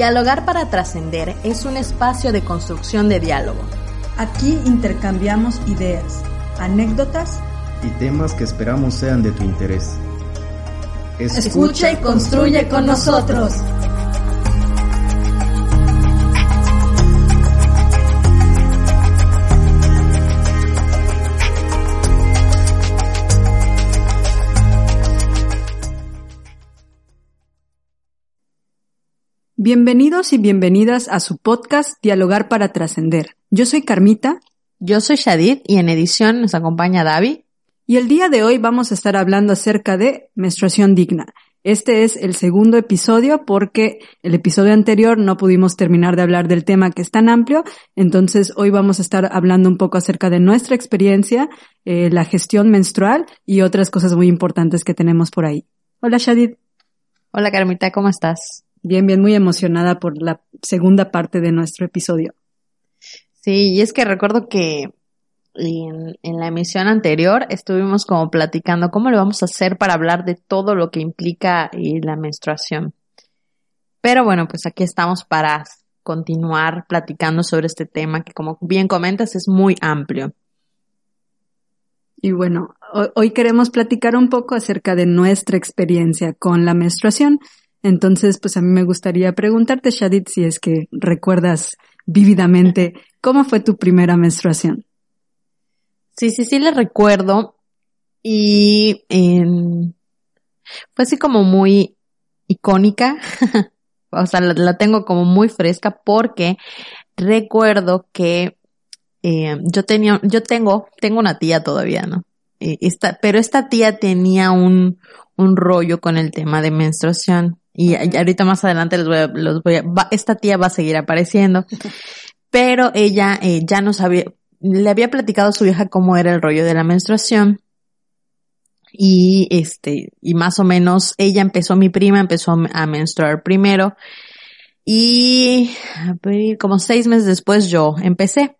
Dialogar para trascender es un espacio de construcción de diálogo. Aquí intercambiamos ideas, anécdotas y temas que esperamos sean de tu interés. Escucha y construye con nosotros. Bienvenidos y bienvenidas a su podcast Dialogar para Trascender. Yo soy Carmita. Yo soy Shadid y en edición nos acompaña Davi. Y el día de hoy vamos a estar hablando acerca de menstruación digna. Este es el segundo episodio porque el episodio anterior no pudimos terminar de hablar del tema que es tan amplio, entonces hoy vamos a estar hablando un poco acerca de nuestra experiencia, eh, la gestión menstrual y otras cosas muy importantes que tenemos por ahí. Hola Shadid. Hola Carmita, ¿cómo estás? Bien, bien, muy emocionada por la segunda parte de nuestro episodio. Sí, y es que recuerdo que en, la emisión anterior estuvimos como platicando cómo le vamos a hacer para hablar de todo lo que implica eh, la menstruación. Pero bueno, pues aquí estamos para continuar platicando sobre este tema que como bien comentas es muy amplio. Y bueno, hoy queremos platicar un poco acerca de nuestra experiencia con la menstruación entonces, pues a mí me gustaría preguntarte, Shadid, si es que recuerdas vívidamente cómo fue tu primera menstruación. Sí, sí, sí, le recuerdo. Y fue así como muy icónica. o sea, la, tengo como muy fresca porque recuerdo que eh, yo tenía, yo tengo, tengo una tía todavía, ¿no? Eh, esta, pero esta tía tenía un rollo con el tema de menstruación. Y ahorita más adelante les voy a, los voy a, esta tía va a seguir apareciendo. Pero ella eh, ya no sabía, le había platicado a su hija cómo era el rollo de la menstruación. Y este, y más o menos ella empezó, mi prima empezó a menstruar primero. Y como seis meses después yo empecé.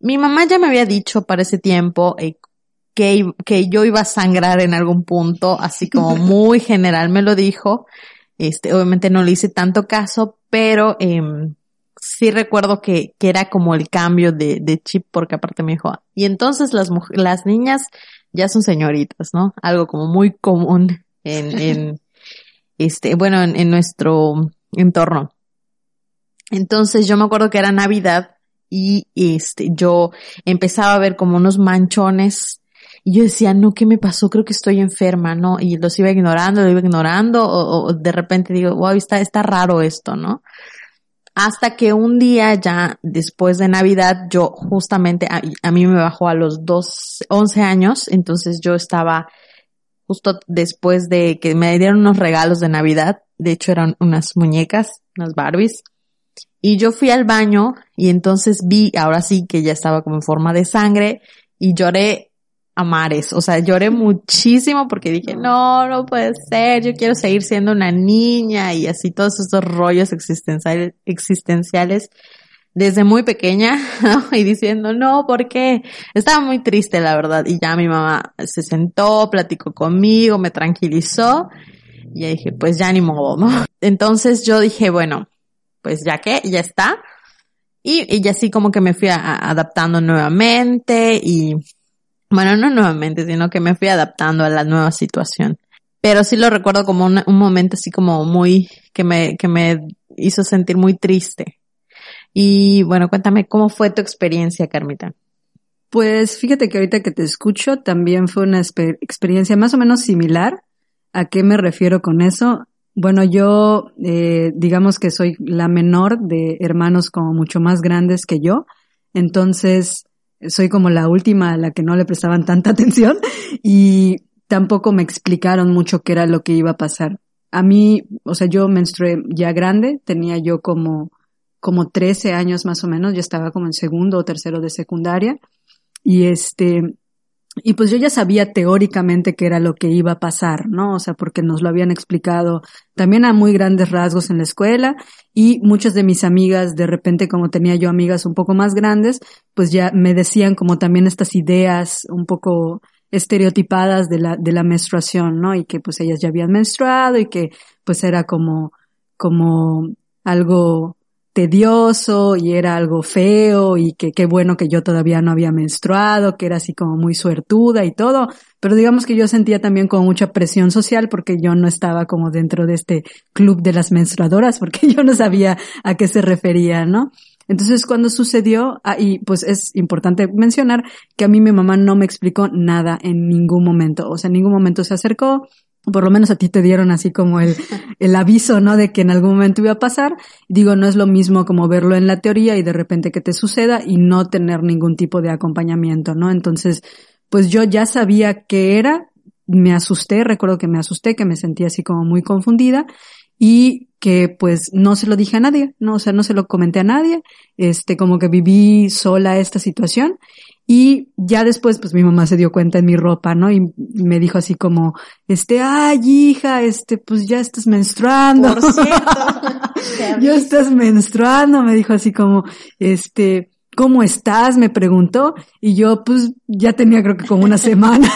Mi mamá ya me había dicho para ese tiempo eh, que, que yo iba a sangrar en algún punto, así como muy general me lo dijo. Este, obviamente no le hice tanto caso, pero eh, sí recuerdo que, que, era como el cambio de, de, chip, porque aparte me dijo, y entonces las las niñas ya son señoritas, ¿no? Algo como muy común en, en este, bueno, en, en nuestro entorno. Entonces yo me acuerdo que era Navidad y este, yo empezaba a ver como unos manchones y yo decía, no, ¿qué me pasó? Creo que estoy enferma, ¿no? Y los iba ignorando, lo iba ignorando, o, de repente digo, wow, está, está raro esto, ¿no? Hasta que un día ya después de Navidad, yo justamente, a, a mí me bajó a los dos, once años, entonces yo estaba justo después de que me dieron unos regalos de Navidad, de hecho eran unas muñecas, unas Barbies, y yo fui al baño y entonces vi, ahora sí que ya estaba como en forma de sangre y lloré a mares. O sea, lloré muchísimo porque dije, no, no puede ser, yo quiero seguir siendo una niña y así todos estos rollos existenciales, existenciales desde muy pequeña, ¿no? Y diciendo, no, ¿por qué? Estaba muy triste, la verdad. Y ya mi mamá se sentó, platicó conmigo, me tranquilizó. Y dije, pues ya ni modo, ¿no? Entonces yo dije, bueno, pues ya que, ya está. Y, y así como que me fui adaptando nuevamente y bueno, no nuevamente, sino que me fui adaptando a la nueva situación. Pero sí lo recuerdo como un, momento así como muy, que me, que me hizo sentir muy triste. Y bueno, cuéntame cómo fue tu experiencia, Carmita. Pues fíjate que ahorita que te escucho también fue una experiencia más o menos similar. ¿A qué me refiero con eso? Bueno, yo eh, digamos que soy la menor de hermanos como mucho más grandes que yo. Entonces, soy como la última a la que no le prestaban tanta atención y tampoco me explicaron mucho qué era lo que iba a pasar. A mí, o sea, yo menstrué ya grande, tenía yo como, como 13 años más o menos, yo estaba como en segundo o tercero de secundaria y este, y pues yo ya sabía teóricamente qué era lo que iba a pasar, ¿no? O sea, porque nos lo habían explicado también a muy grandes rasgos en la escuela y muchas de mis amigas, de repente como tenía yo amigas un poco más grandes, pues ya me decían como también estas ideas un poco estereotipadas de la, de la menstruación, ¿no? Y que pues ellas ya habían menstruado y que pues era como, como algo tedioso y era algo feo y que qué bueno que yo todavía no había menstruado, que era así como muy suertuda y todo, pero digamos que yo sentía también como mucha presión social porque yo no estaba como dentro de este club de las menstruadoras porque yo no sabía a qué se refería, ¿no? Entonces cuando sucedió, ah, y pues es importante mencionar que a mí mi mamá no me explicó nada en ningún momento, o sea, en ningún momento se acercó, por lo menos a ti te dieron así como el, el aviso, ¿no? De que en algún momento iba a pasar. Digo, no es lo mismo como verlo en la teoría y de repente que te suceda y no tener ningún tipo de acompañamiento, ¿no? Entonces, pues yo ya sabía qué era, me asusté, recuerdo que me asusté, que me sentía así como muy confundida y que pues no se lo dije a nadie, no, o sea, no se lo comenté a nadie, este, como que viví sola esta situación y ya después, pues mi mamá se dio cuenta en mi ropa, ¿no? Y me dijo así como, este, ay, hija, este, pues ya estás menstruando. Por cierto. ya estás menstruando, me dijo así como, este, ¿cómo estás? Me preguntó. Y yo, pues, ya tenía creo que como una semana.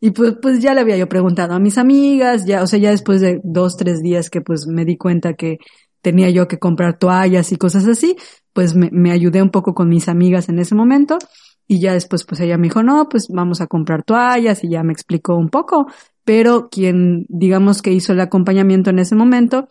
y pues, pues ya le había yo preguntado a mis amigas, ya, o sea, ya después de dos, tres días que pues me di cuenta que tenía yo que comprar toallas y cosas así, pues me, me ayudé un poco con mis amigas en ese momento. Y ya después, pues ella me dijo, no, pues vamos a comprar toallas y ya me explicó un poco. Pero quien, digamos que hizo el acompañamiento en ese momento,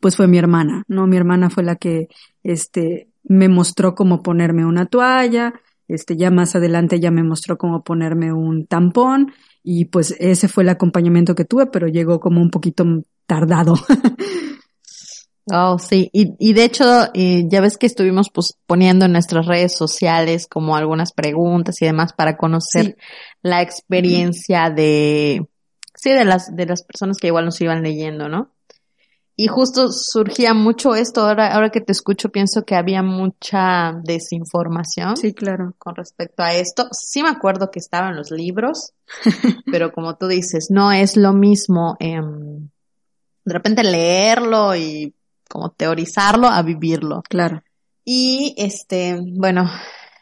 pues fue mi hermana, ¿no? Mi hermana fue la que, este, me mostró cómo ponerme una toalla, este, ya más adelante ya me mostró cómo ponerme un tampón y pues ese fue el acompañamiento que tuve, pero llegó como un poquito tardado. Oh, sí. Y, y de hecho, eh, ya ves que estuvimos pues poniendo en nuestras redes sociales como algunas preguntas y demás para conocer Sí. la experiencia de, sí, de las, de las personas que igual nos iban leyendo, ¿no? Y justo surgía mucho esto, ahora, ahora que te escucho pienso que había mucha desinformación Sí, claro. con respecto a esto. Sí me acuerdo que estaban los libros, pero como tú dices, no es lo mismo em, de repente leerlo y como teorizarlo a vivirlo. Claro. Y este, bueno,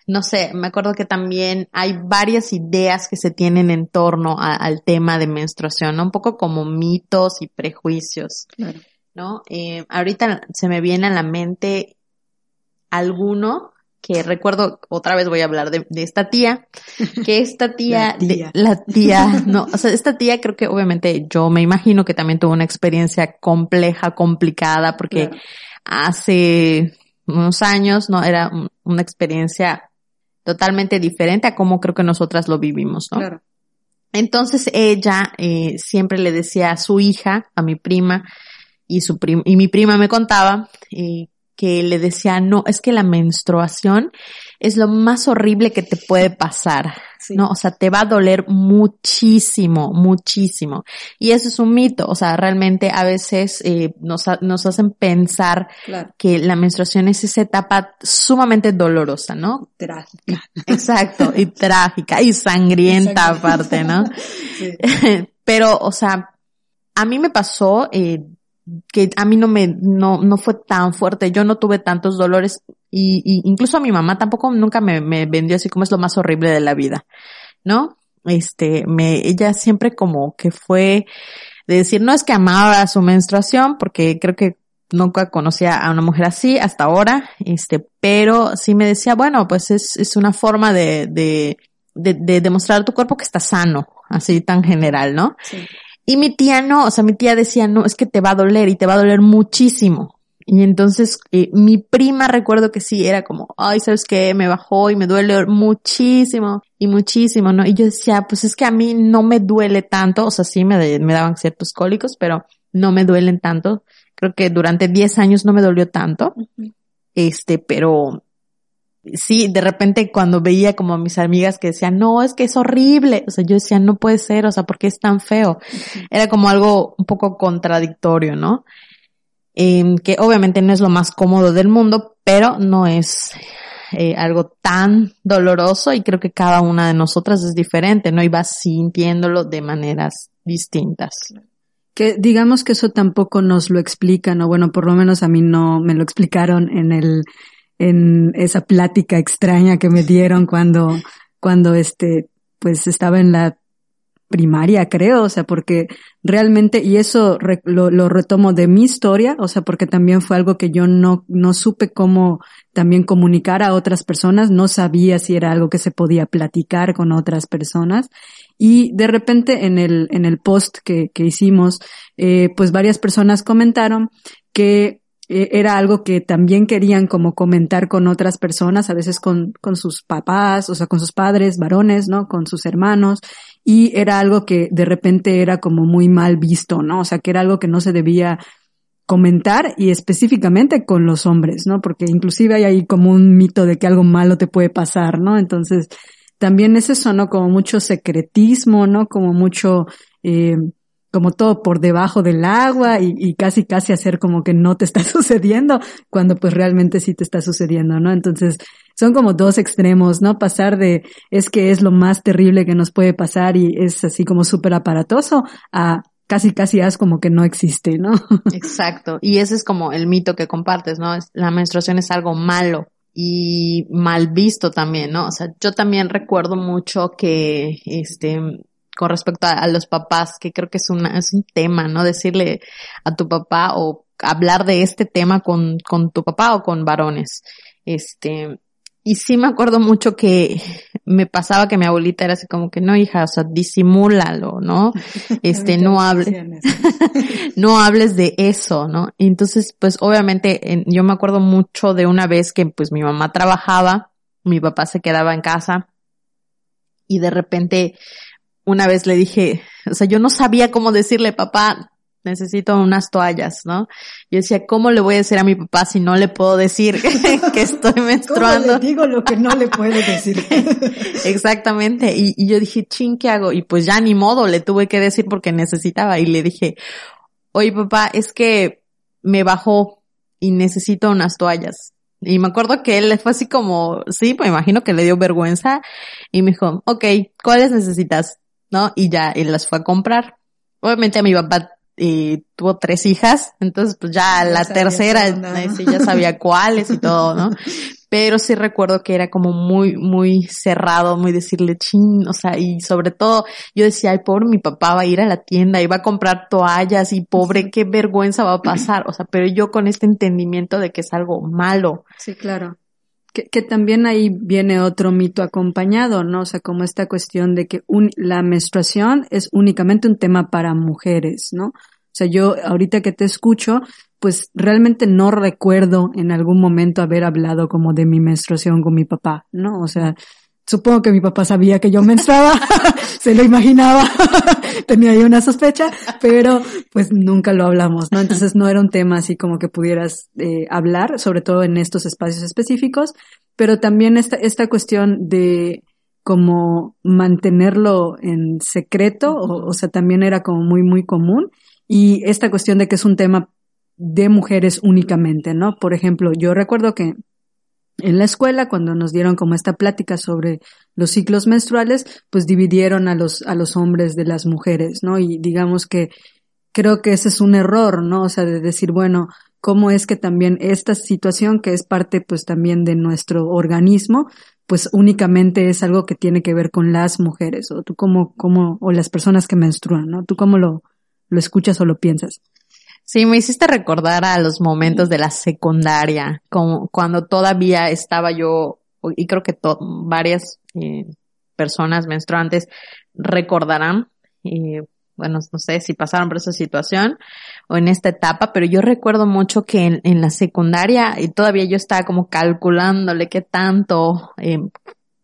no sé, me acuerdo que también hay varias ideas que se tienen en torno a- al tema de menstruación, ¿no? Un poco como mitos y prejuicios, Claro. ¿no? Eh, ahorita se me viene a la mente alguno que recuerdo, otra vez voy a hablar de, de esta tía, que esta tía, La tía. de- la tía, no, o sea, esta tía creo que obviamente yo me imagino que también tuvo una experiencia compleja, complicada, porque Claro. hace unos años, ¿no? Era un- una experiencia totalmente diferente a cómo creo que nosotras lo vivimos, ¿no? Claro. Entonces ella eh, siempre le decía a su hija, a mi prima, y su prim y mi prima me contaba eh, que le decía, no, es que la menstruación es lo más horrible que te puede pasar. Sí. No, o sea, te va a doler muchísimo, muchísimo. Y eso es un mito. O sea, realmente a veces eh, nos, nos hacen pensar Claro. que la menstruación es esa etapa sumamente dolorosa, ¿no? Trágica. Exacto, y trágica, y sangrienta Sangrienta. aparte, ¿no? Sí. Pero, o sea, a mí me pasó eh, que a mí no me, no, no fue tan fuerte, yo no tuve tantos dolores y, y incluso a mi mamá tampoco nunca me, me vendió así como es lo más horrible de la vida, ¿no? Este, me, ella siempre como que fue de decir, no es que amaba su menstruación, porque creo que nunca conocía a una mujer así hasta ahora, este, pero sí me decía, bueno, pues es, es una forma de, de, de, de demostrar a tu cuerpo que está sano, así tan general, ¿no? Sí. Y mi tía no, o sea, mi tía decía, no, es que te va a doler y te va a doler muchísimo. Y entonces eh, mi prima recuerdo que sí, era como, ay, ¿sabes qué? Me bajó y me duele muchísimo y muchísimo, ¿no? Y yo decía, pues es que a mí no me duele tanto, o sea, sí me, me daban ciertos cólicos, pero no me duelen tanto. Creo que durante 10 años no me dolió tanto. Este, pero sí, de repente cuando veía como a mis amigas que decían, no, es que es horrible, o sea, yo decía, no puede ser, o sea, ¿por qué es tan feo? Era como algo un poco contradictorio, ¿no? Em, que obviamente no es lo más cómodo del mundo, pero no es eh, algo tan doloroso y creo que cada una de nosotras es diferente, ¿no? Y va sintiéndolo de maneras distintas. Que digamos que eso tampoco nos lo explican, o bueno, por lo menos a mí no me lo explicaron en el, en esa plática extraña que me dieron cuando, cuando este, pues estaba en la primaria, creo, o sea, porque realmente, y eso lo, lo, retomo de mi historia, o sea, porque también fue algo que yo no, no supe cómo también comunicar a otras personas, no sabía si era algo que se podía platicar con otras personas. Y de repente en el, en el post que, que hicimos, eh, pues varias personas comentaron que era algo que también querían como comentar con otras personas, a veces con, con sus papás, o sea, con sus padres, varones, ¿no? Con sus hermanos. Y era algo que de repente era como muy mal visto, ¿no? O sea, que era algo que no se debía comentar y específicamente con los hombres, ¿no? Porque inclusive hay ahí como un mito de que algo malo te puede pasar, ¿no? Entonces, también es eso. Como mucho secretismo, ¿no? Como mucho, eh, como todo por debajo del agua y, casi casi hacer como que no te está sucediendo cuando pues realmente sí te está sucediendo, ¿no? Entonces son como dos extremos, ¿no? Pasar de es que es lo más terrible que nos puede pasar y es así como súper aparatoso a casi casi haz como que no existe, ¿no? Exacto. Y ese es como el mito que compartes, ¿no? La menstruación es algo malo y mal visto también, ¿no? O sea, yo también recuerdo mucho que, este, con respecto a, los papás, que creo que es una, es un tema, ¿no? Decirle a tu papá o hablar de este tema con, con tu papá o con varones. Este, y sí me acuerdo mucho que me pasaba que mi abuelita era así como que no hija, o sea, disimúlalo, ¿no? Este, no hables, no hables de eso, ¿no? Y entonces, pues obviamente, yo me acuerdo mucho de una vez que pues mi mamá trabajaba, mi papá se quedaba en casa y de repente una vez le dije, o sea, yo no sabía cómo decirle, papá, necesito unas toallas, ¿no? Yo decía, ¿cómo le voy a decir a mi papá si no le puedo decir que estoy menstruando? ¿Cómo le digo lo que no le puedo decir? Exactamente. Y, y, yo dije, ching, ¿qué hago? Y pues ya ni modo, le tuve que decir porque necesitaba. Y le dije, oye papá, es que me bajó y necesito unas toallas. Y me acuerdo que él fue así como, sí, pues imagino que le dio vergüenza. Y me dijo, ok, ¿cuáles necesitas? ¿No? Y ya, él las fue a comprar. Obviamente a mi papá y tuvo tres hijas, entonces pues ya, la tercera, sí, ya sabía cuáles y todo, ¿no? Pero sí recuerdo que era como muy, muy cerrado, muy decirle chin, o sea, y sobre todo yo decía, ay, pobre, mi papá va a ir a la tienda y va a comprar toallas y pobre, qué vergüenza va a pasar, o sea, pero yo con este entendimiento de que es algo malo. Sí, claro. Que, también ahí viene otro mito acompañado, ¿no? O sea, como esta cuestión de que la menstruación es únicamente un tema para mujeres, ¿no? O sea, yo ahorita que te escucho, pues realmente no recuerdo en algún momento haber hablado como de mi menstruación con mi papá, ¿no? O sea, supongo que mi papá sabía que yo menstruaba, se lo imaginaba, tenía ahí una sospecha, pero pues nunca lo hablamos, ¿no? Entonces no era un tema así como que pudieras eh, hablar, sobre todo en estos espacios específicos, pero también esta, cuestión de como mantenerlo en secreto, o, o sea, también era como muy, muy común y esta cuestión de que es un tema de mujeres únicamente, ¿no? Por ejemplo, yo recuerdo que en la escuela, cuando nos dieron como esta plática sobre los ciclos menstruales, pues dividieron a los, a los hombres de las mujeres, ¿no? Y digamos que creo que ese es un error, ¿no? O sea, de decir, bueno, cómo es que también esta situación, que es parte pues también de nuestro organismo, pues únicamente es algo que tiene que ver con las mujeres, o tú como, como, o las personas que menstruan, ¿no? ¿Tú cómo lo, lo escuchas o lo piensas. Sí, me hiciste recordar a los momentos de la secundaria, como cuando todavía estaba yo, y creo que varias eh, personas menstruantes recordarán, eh, bueno, no sé si pasaron por esa situación o en esta etapa, pero yo recuerdo mucho que en, en la secundaria y todavía yo estaba como calculándole qué tanto, eh,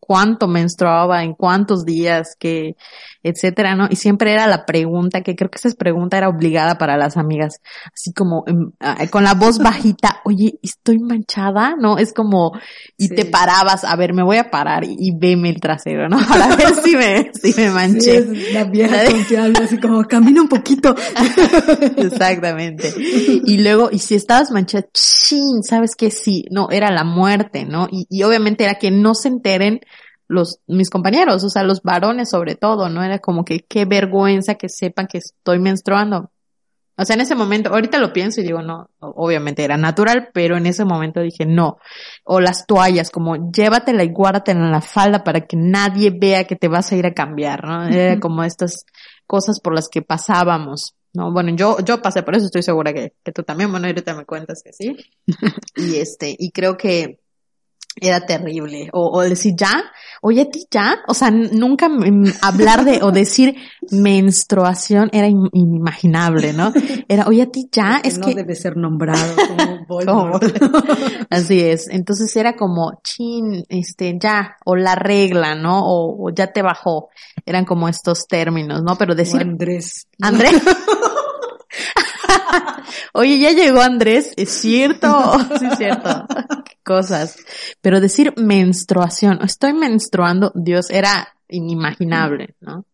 cuánto menstruaba, en cuántos días, que, etcétera, ¿no? Y siempre era la pregunta, que creo que esa pregunta era obligada para las amigas, así como em, ah, con la voz bajita, oye, estoy manchada, ¿no? Es como, y te parabas, a ver, me voy a parar y, y, veme el trasero, ¿no? Para ver si me, si me manché. Sí, la vieja confiable, así como, camina un poquito. Exactamente. Y luego, y si estabas manchada, chin, ¿sabes qué? Sí, no, era la muerte, ¿no? Y, y obviamente era que no se enteren los, mis compañeros, o sea, los varones sobre todo, ¿no? Era como que qué vergüenza que sepan que estoy menstruando. O sea, en ese momento, ahorita lo pienso y digo, no, obviamente era natural, pero en ese momento dije, no. O las toallas, como llévatela y guárdatela en la falda para que nadie vea que te vas a ir a cambiar, ¿no? Era como estas cosas por las que pasábamos. No, bueno, yo, yo pasé por eso, estoy segura que, que tú también, bueno, ahorita me cuentas que sí. y este, y creo que, era terrible. O, o decir ya, oye, a ti ya, o sea, nunca hablar de o decir menstruación era inimaginable, ¿no? Era, oye, a ti ya, es no que debe ser nombrado como Voldemort. Así es. Entonces era como, chin, este, ya, o la regla, ¿no? O, o ya te bajó. Eran como estos términos, ¿no? Pero decir. O Andrés. Andrés. Oye, ya llegó Andrés, es cierto, sí es cierto, Qué cosas. Pero decir menstruación, estoy menstruando, Dios, era inimaginable, ¿no?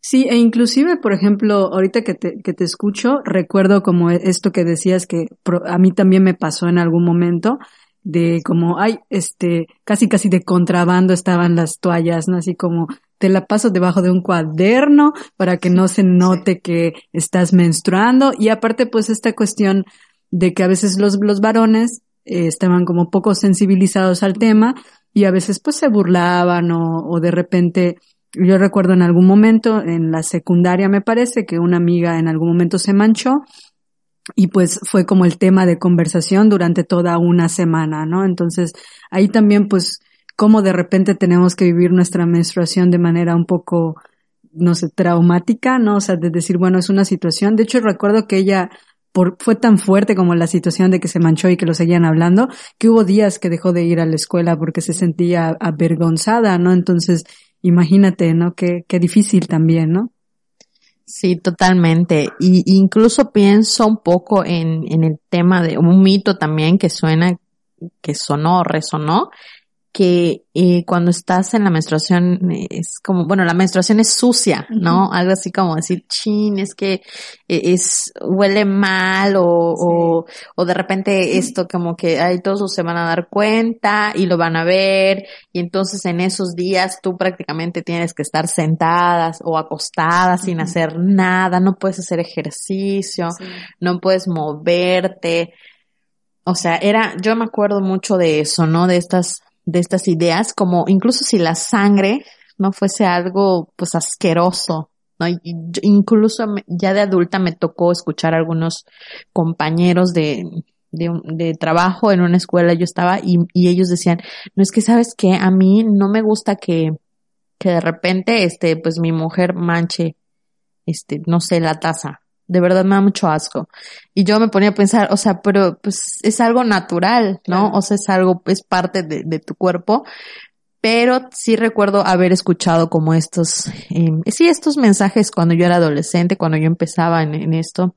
Sí, e inclusive, por ejemplo, ahorita que te, que te escucho, recuerdo como esto que decías que a mí también me pasó en algún momento, de como, ay, este, casi casi de contrabando estaban las toallas, ¿no? Así como, te la paso debajo de un cuaderno para que no se note que estás menstruando. Y aparte, pues, esta cuestión de que a veces los, los varones eh, estaban como poco sensibilizados al tema y a veces pues se burlaban o, o de repente, yo recuerdo en algún momento, en la secundaria me parece, que una amiga en algún momento se manchó y pues fue como el tema de conversación durante toda una semana, ¿no? Entonces ahí también pues cómo de repente tenemos que vivir nuestra menstruación de manera un poco, no sé, traumática, ¿no? O sea, de decir, bueno, es una situación. De hecho, recuerdo que ella por, fue tan fuerte como la situación de que se manchó y que lo seguían hablando, que hubo días que dejó de ir a la escuela porque se sentía avergonzada, ¿no? Entonces, imagínate, ¿no? Qué, qué difícil también, ¿no? Sí, totalmente. Y incluso pienso un poco en, en el tema de un mito también que suena, que sonó, resonó, que eh, cuando estás en la menstruación es como, bueno, la menstruación es sucia, ¿no? Algo así como decir, chin, es que eh, es, huele mal o, o, o, de repente esto como que, ay, todos se van a dar cuenta y lo van a ver y entonces en esos días tú prácticamente tienes que estar sentadas o acostadas sin hacer nada, no puedes hacer ejercicio, sí. no puedes moverte. O sea, era, yo me acuerdo mucho de eso, ¿no? De estas de estas ideas, como incluso si la sangre no fuese algo pues asqueroso, ¿no? Incluso ya de adulta me tocó escuchar a algunos compañeros de, de, de, trabajo en una escuela, yo estaba y, y ellos decían, no es que sabes que a mí no me gusta que, que de repente, este, pues mi mujer manche, este, no sé, la taza, de verdad me da mucho asco. Y yo me ponía a pensar, o sea, pero pues es algo natural, ¿no? Claro. O sea, es algo, es parte de, de, tu cuerpo. Pero sí recuerdo haber escuchado como estos, eh, sí, estos mensajes cuando yo era adolescente, cuando yo empezaba en, en esto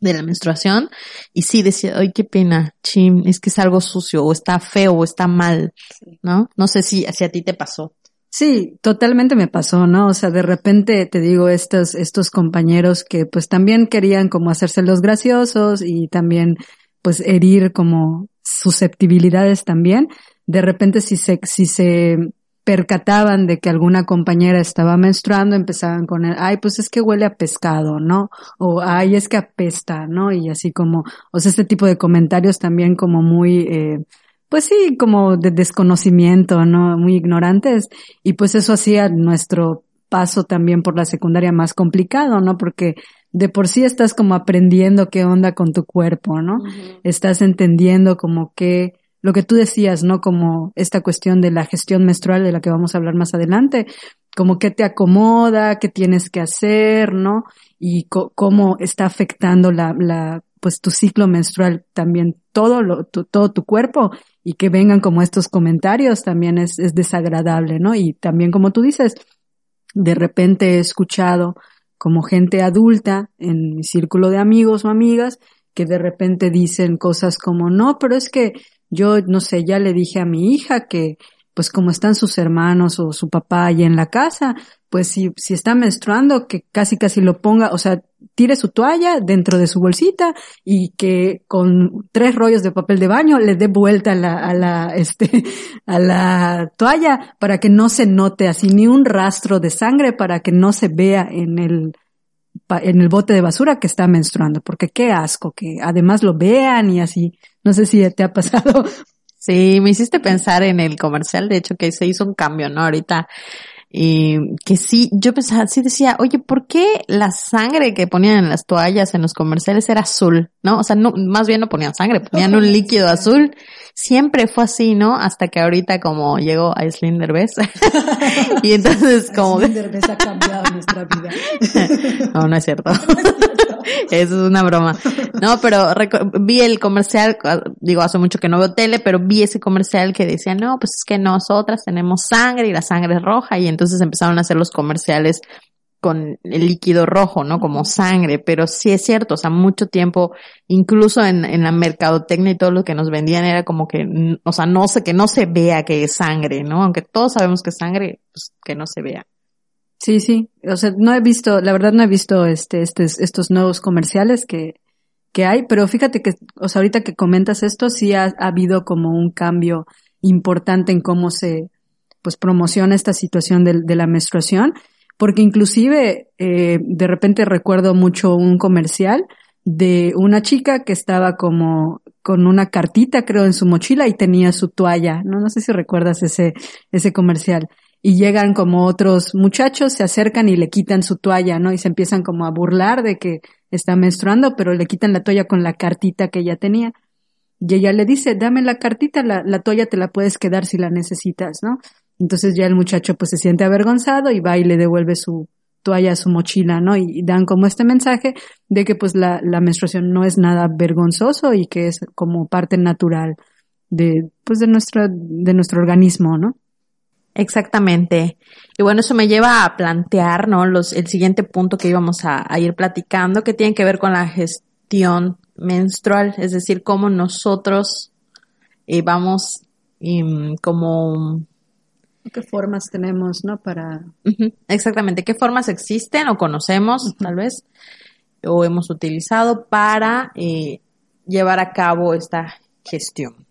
de la menstruación y sí decía, ay, qué pena, chim, es que es algo sucio o está feo o está mal, ¿no? No sé si, si a ti te pasó. Sí, totalmente me pasó, ¿no? O sea, de repente te digo estos, estos compañeros que pues también querían como hacerse los graciosos y también pues herir como susceptibilidades también. De repente si se, si se percataban de que alguna compañera estaba menstruando, empezaban con el, ay, pues es que huele a pescado, ¿no? O ay, es que apesta, ¿no? Y así como, o sea, este tipo de comentarios también como muy, eh, pues sí, como de desconocimiento, ¿no? Muy ignorantes. Y pues eso hacía nuestro paso también por la secundaria más complicado, ¿no? Porque de por sí estás como aprendiendo qué onda con tu cuerpo, ¿no? Uh -huh. Estás entendiendo como que lo que tú decías, ¿no? Como esta cuestión de la gestión menstrual de la que vamos a hablar más adelante, como qué te acomoda, qué tienes que hacer, ¿no? Y cómo está afectando la, la, pues tu ciclo menstrual también todo lo, todo tu cuerpo y que vengan como estos comentarios también es, es desagradable, ¿no? Y también como tú dices, de repente he escuchado como gente adulta en mi círculo de amigos o amigas que de repente dicen cosas como, no, pero es que yo, no sé, ya le dije a mi hija que, pues como están sus hermanos o su papá allí en la casa, pues si, si está menstruando, que casi casi lo ponga, o sea, tire su toalla dentro de su bolsita y que con tres rollos de papel de baño le dé vuelta a la, a la, este, a la toalla para que no se note así ni un rastro de sangre para que no se vea en el en el bote de basura que está menstruando, porque qué asco que además lo vean y así. No sé si te ha pasado. Sí, me hiciste pensar en el comercial, de hecho, que se hizo un cambio, ¿no? Ahorita, y que sí, yo pensaba, sí decía, oye, ¿por qué la sangre que ponían en las toallas en los comerciales era azul? ¿No? O sea, no, más bien no ponían sangre, ponían un líquido azul. Siempre fue así, ¿no? Hasta que ahorita como llegó Aislinn Derbez. y entonces como... Derbez ha cambiado nuestra vida. No, no es cierto. Eso es una broma. No, pero vi el comercial, ah, digo, hace mucho que no veo tele, pero vi ese comercial que decía, no, pues es que nosotras tenemos sangre y la sangre es roja y entonces empezaron a hacer los comerciales con el líquido rojo, ¿no? Como sangre, pero sí es cierto, o sea, mucho tiempo, incluso en, en la mercadotecnia y todo lo que nos vendían era como que, o sea, no sé, que no se vea que es sangre, ¿no? Aunque todos sabemos que es sangre, pues que no se vea. Sí, sí. O sea, no he visto, la verdad no he visto este, estos, estos nuevos comerciales que, que hay, pero fíjate que, o sea, ahorita que comentas esto, sí ha habido como un cambio importante en cómo se, pues, promociona esta situación de, de la menstruación, porque inclusive, eh, de repente recuerdo mucho un comercial de una chica que estaba como con una cartita, creo, en su mochila y tenía su toalla, no, no sé si recuerdas ese, ese comercial y llegan como otros muchachos, se acercan y le quitan su toalla, ¿no? Y se empiezan como a burlar de que está menstruando, pero le quitan la toalla con la cartita que ella tenía. Y ella le dice, dame la cartita, la, la toalla te la puedes quedar si la necesitas, ¿no? Entonces ya el muchacho pues se siente avergonzado y va y le devuelve su toalla su mochila, ¿no? Y, dan como este mensaje de que pues la, la menstruación no es nada vergonzoso y que es como parte natural de, pues de nuestro, de nuestro organismo, ¿no? Exactamente. Y bueno, eso me lleva a plantear, ¿no? Los, el siguiente punto que íbamos a, a ir platicando, que tiene que ver con la gestión menstrual, es decir, cómo nosotros eh, vamos em, como ¿Qué formas tenemos, no? Para Exactamente. ¿Qué formas existen o conocemos, tal vez, o hemos utilizado para eh, llevar a cabo esta gestión?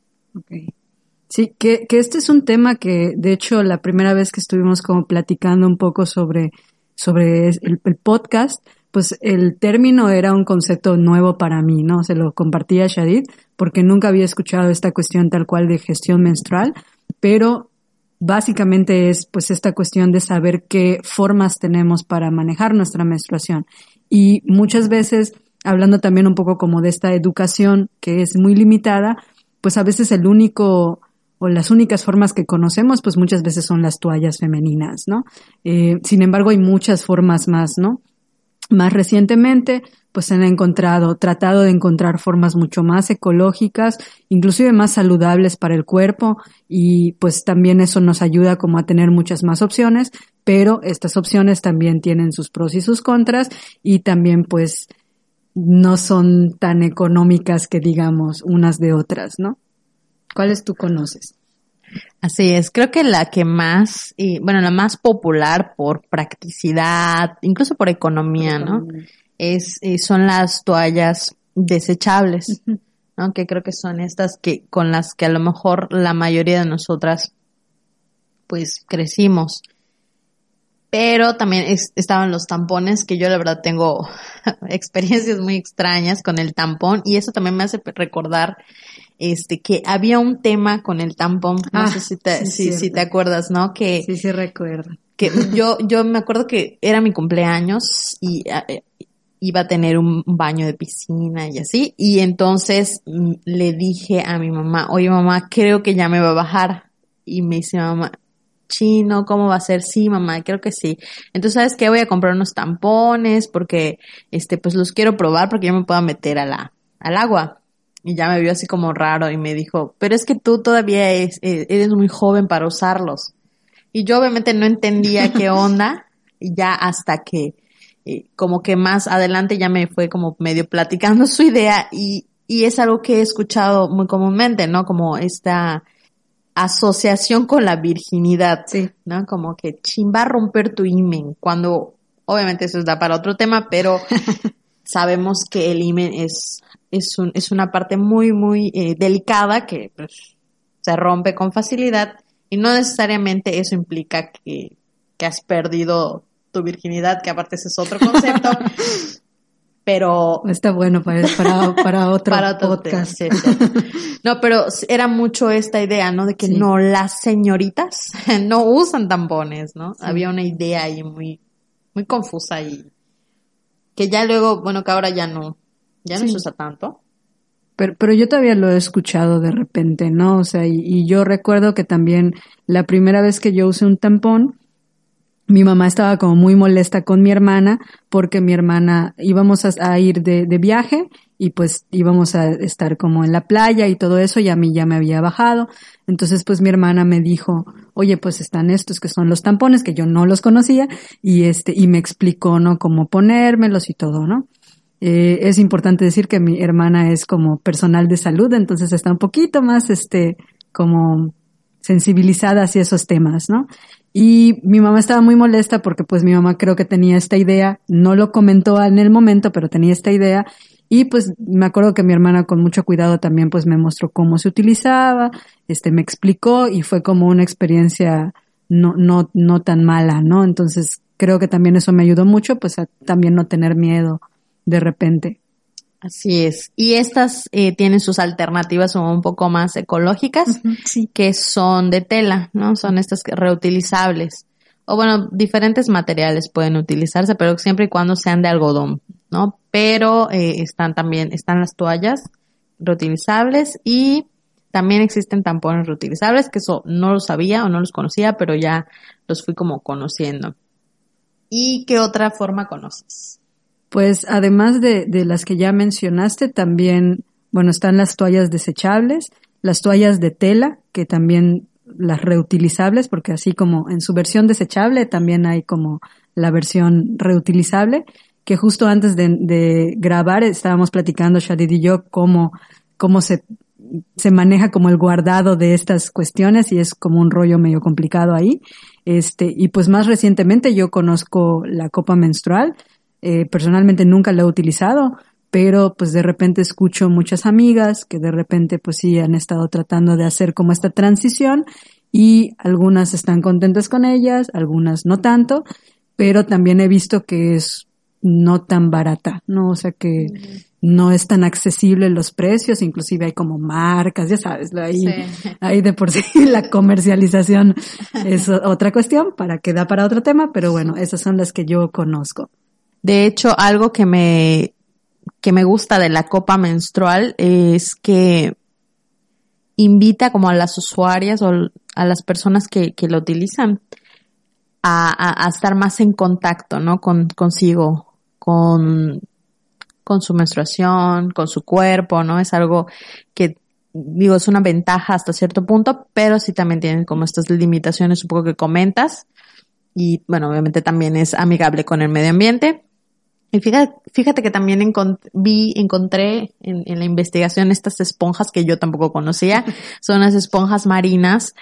Sí, que, que este es un tema que, de hecho, la primera vez que estuvimos como platicando un poco sobre, sobre el, el podcast, pues el término era un concepto nuevo para mí, ¿no? Se lo compartí a Shadid porque nunca había escuchado esta cuestión tal cual de gestión menstrual, pero básicamente es pues esta cuestión de saber qué formas tenemos para manejar nuestra menstruación. Y muchas veces, hablando también un poco como de esta educación que es muy limitada, pues a veces el único o las únicas formas que conocemos, pues muchas veces son las toallas femeninas, ¿no? Eh, sin embargo, hay muchas formas más, ¿no? Más recientemente, pues se han encontrado, tratado de encontrar formas mucho más ecológicas, inclusive más saludables para el cuerpo y pues también eso nos ayuda como a tener muchas más opciones, pero estas opciones también tienen sus pros y sus contras y también pues no son tan económicas que digamos unas de otras, ¿no? ¿Cuáles tú conoces? Así es, creo que la que más, y bueno, la más popular por practicidad, incluso por economía, ¿no? Es, eh, son las toallas desechables, ¿no? Que creo que son estas que, con las que a lo mejor la mayoría de nosotras, pues, crecimos. Pero también es- estaban los tampones, que yo la verdad tengo experiencias muy extrañas con el tampón, y eso también me hace recordar este que había un tema con el tampón, no Ah, sé si te, sí, si, te acuerdas, ¿no? Que, Sí, sí recuerdo. que yo, yo me acuerdo que era mi cumpleaños y eh, iba a tener un baño de piscina y así, y entonces mm, le dije a mi mamá, oye mamá, creo que ya me va a bajar, y me dice mamá, chino, ¿cómo va a ser? Sí, mamá, creo que sí. Entonces, ¿sabes qué? Voy a comprar unos tampones porque, este, pues los quiero probar porque yo me puedo meter a la, al agua. Y ya me vio así como raro y me dijo, pero es que tú todavía es- eh, eres muy joven para usarlos. Y yo obviamente no entendía qué onda, y ya hasta que, eh, como que más adelante ya me fue como medio platicando su idea y, y es algo que he escuchado muy comúnmente, ¿no? Como esta asociación con la virginidad, Sí. ¿no? Como que chin va a romper tu imen, cuando obviamente eso da para otro tema, pero sabemos que el imen es, es, un, es una parte muy, muy eh, delicada que pues, se rompe con facilidad y no necesariamente eso implica que, que has perdido tu virginidad, que aparte ese es otro concepto. pero está bueno para, para, para otro podcast. No, pero era mucho esta idea, ¿no? De que no, las señoritas no usan tampones, ¿no? Había una idea ahí muy, muy confusa y que ya luego, bueno, que ahora ya no, ya no se usa tanto. Pero, pero yo todavía lo he escuchado de repente, ¿no? O sea, y, y yo recuerdo que también la primera vez que yo usé un tampón, mi mamá estaba como muy molesta con mi hermana porque mi hermana íbamos a, ir de, de, viaje y pues íbamos a estar como en la playa y todo eso y a mí ya me había bajado. Entonces pues mi hermana me dijo, oye pues están estos que son los tampones que yo no los conocía y este, y me explicó, ¿no? Cómo ponérmelos y todo, ¿no? Eh, es importante decir que mi hermana es como personal de salud, entonces está un poquito más, este, como sensibilizada hacia esos temas, ¿no? Y mi mamá estaba muy molesta porque pues mi mamá creo que tenía esta idea, no lo comentó en el momento, pero tenía esta idea y pues me acuerdo que mi hermana con mucho cuidado también pues me mostró cómo se utilizaba, este me explicó y fue como una experiencia no, no, no tan mala, ¿no? Entonces creo que también eso me ayudó mucho pues a también no tener miedo de repente. Así es. Y estas eh, tienen sus alternativas un poco más ecológicas, que son de tela, ¿no? Son estas reutilizables. O bueno, diferentes materiales pueden utilizarse, pero siempre y cuando sean de algodón, ¿no? Pero eh, están también, están las toallas reutilizables y también existen tampones reutilizables, que eso no lo sabía o no los conocía, pero ya los fui como conociendo. ¿Y qué otra forma conoces? Pues además de, de las que ya mencionaste, también, bueno, están las toallas desechables, las toallas de tela, que también las reutilizables, porque así como en su versión desechable también hay como la versión reutilizable, que justo antes de, de grabar estábamos platicando Shadid y yo cómo, cómo se, se maneja como el guardado de estas cuestiones y es como un rollo medio complicado ahí. Este, y pues más recientemente yo conozco la copa menstrual, eh, personalmente nunca la he utilizado, pero pues de repente escucho muchas amigas que de repente pues sí han estado tratando de hacer como esta transición y algunas están contentas con ellas, algunas no tanto, pero también he visto que es no tan barata, ¿no? O sea que no es tan accesible los precios, inclusive hay como marcas, ya sabes, ahí, ahí de por sí la comercialización es otra cuestión para que da para otro tema, pero bueno, esas son las que yo conozco. De hecho, algo que me, que me gusta de la copa menstrual es que invita como a las usuarias o a las personas que, que lo utilizan a, a, estar más en contacto, ¿no? Con, consigo, con, con su menstruación, con su cuerpo, ¿no? Es algo que, digo, es una ventaja hasta cierto punto, pero sí también tienen como estas limitaciones un poco que comentas. Y bueno, obviamente también es amigable con el medio ambiente. Y fíjate, fíjate que también vi, encontré en, en, la investigación estas esponjas que yo tampoco conocía. Son las esponjas marinas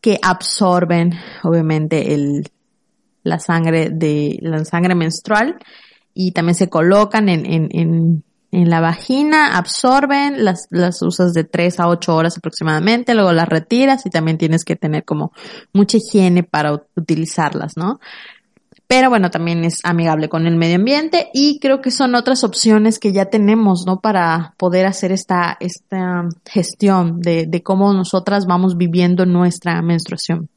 que absorben, obviamente, el, la sangre de, la sangre menstrual y también se colocan en, en, en, en la vagina, absorben, las, las usas de 3 a 8 horas aproximadamente, luego las retiras y también tienes que tener como mucha higiene para utilizarlas, ¿no? Pero bueno, también es amigable con el medio ambiente y creo que son otras opciones que ya tenemos, ¿no? Para poder hacer esta, esta gestión de, de cómo nosotras vamos viviendo nuestra menstruación.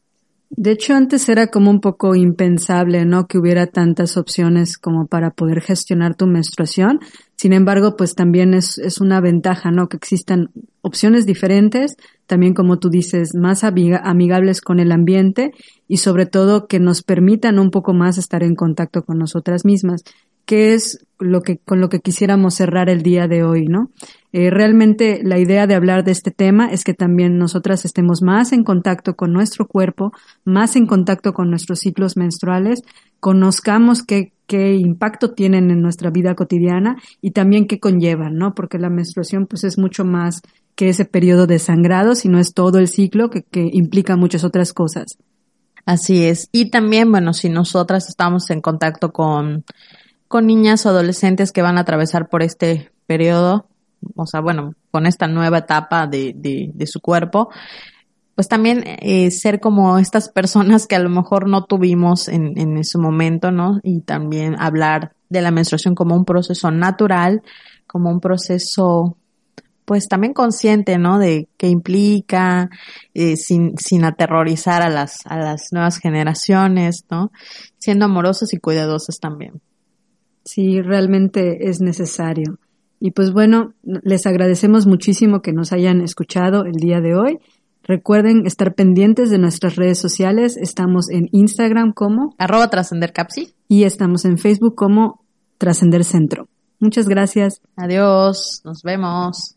De hecho, antes era como un poco impensable, ¿no? Que hubiera tantas opciones como para poder gestionar tu menstruación. Sin embargo, pues también es, es una ventaja, ¿no? Que existan opciones diferentes, también como tú dices, más amigables con el ambiente y sobre todo que nos permitan un poco más estar en contacto con nosotras mismas que es lo que, con lo que quisiéramos cerrar el día de hoy, ¿no? Eh, realmente la idea de hablar de este tema es que también nosotras estemos más en contacto con nuestro cuerpo, más en contacto con nuestros ciclos menstruales, conozcamos qué, qué impacto tienen en nuestra vida cotidiana y también qué conllevan, ¿no? Porque la menstruación pues es mucho más que ese periodo de sangrado, sino es todo el ciclo que implica muchas otras cosas. Así es. Y también, bueno, si nosotras estamos en contacto con con niñas o adolescentes que van a atravesar por este periodo, o sea, bueno, con esta nueva etapa de, de, de su cuerpo, pues también eh, ser como estas personas que a lo mejor no tuvimos en, en su momento, ¿no? Y también hablar de la menstruación como un proceso natural, como un proceso pues también consciente, ¿no? De qué implica, eh, sin, sin aterrorizar a las, a las nuevas generaciones, ¿no? Siendo amorosos y cuidadosos también. Sí, realmente es necesario. Y pues bueno, les agradecemos muchísimo que nos hayan escuchado el día de hoy. Recuerden estar pendientes de nuestras redes sociales. Estamos en Instagram como arroba trascender capsi y estamos en Facebook como trascender centro. Muchas gracias. Adiós. Nos vemos.